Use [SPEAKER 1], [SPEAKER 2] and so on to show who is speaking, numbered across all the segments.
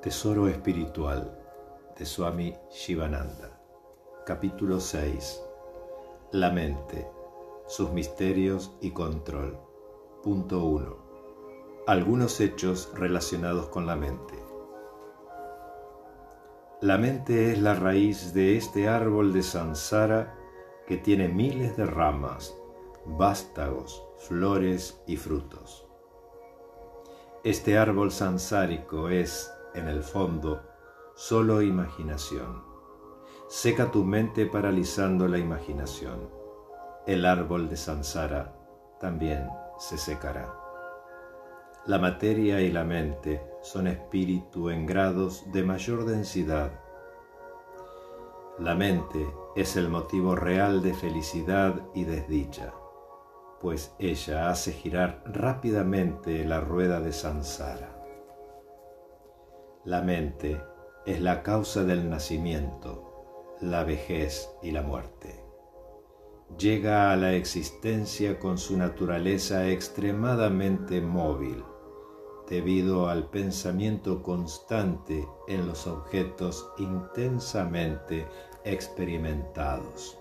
[SPEAKER 1] Tesoro Espiritual de Swami Shivananda. Capítulo 6. La mente, sus misterios y control. Punto 1. Algunos hechos relacionados con la mente. La mente es la raíz de este árbol de sansara que tiene miles de ramas, vástagos, flores y frutos. Este árbol sansárico es en el fondo, solo imaginación. Seca tu mente paralizando la imaginación. El árbol de Sansara también se secará. La materia y la mente son espíritu en grados de mayor densidad. La mente es el motivo real de felicidad y desdicha, pues ella hace girar rápidamente la rueda de Sansara. La mente es la causa del nacimiento, la vejez y la muerte. Llega a la existencia con su naturaleza extremadamente móvil, debido al pensamiento constante en los objetos intensamente experimentados.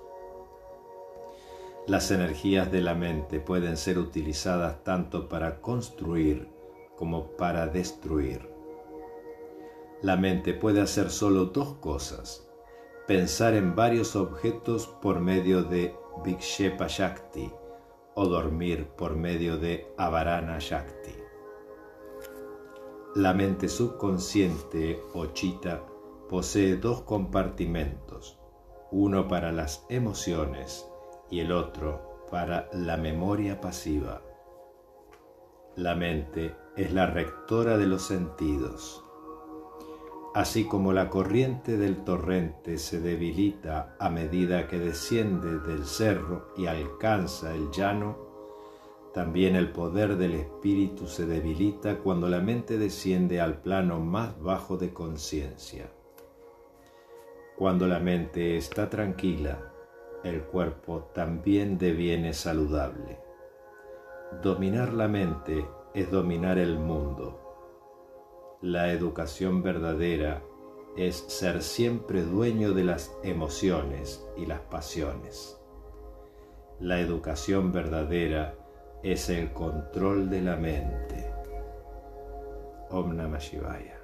[SPEAKER 1] Las energías de la mente pueden ser utilizadas tanto para construir como para destruir. La mente puede hacer solo dos cosas, pensar en varios objetos por medio de Vikshepa Shakti o dormir por medio de Avarana Shakti. La mente subconsciente o chita posee dos compartimentos, uno para las emociones y el otro para la memoria pasiva. La mente es la rectora de los sentidos así como la corriente del torrente se debilita a medida que desciende del cerro y alcanza el llano, también el poder del espíritu se debilita cuando la mente desciende al plano más bajo de conciencia. Cuando la mente está tranquila, el cuerpo también deviene saludable. Dominar la mente es dominar el mundo la educación verdadera es ser siempre dueño de las emociones y las pasiones. La educación verdadera es el control de la mente. Om Namah Shivaya.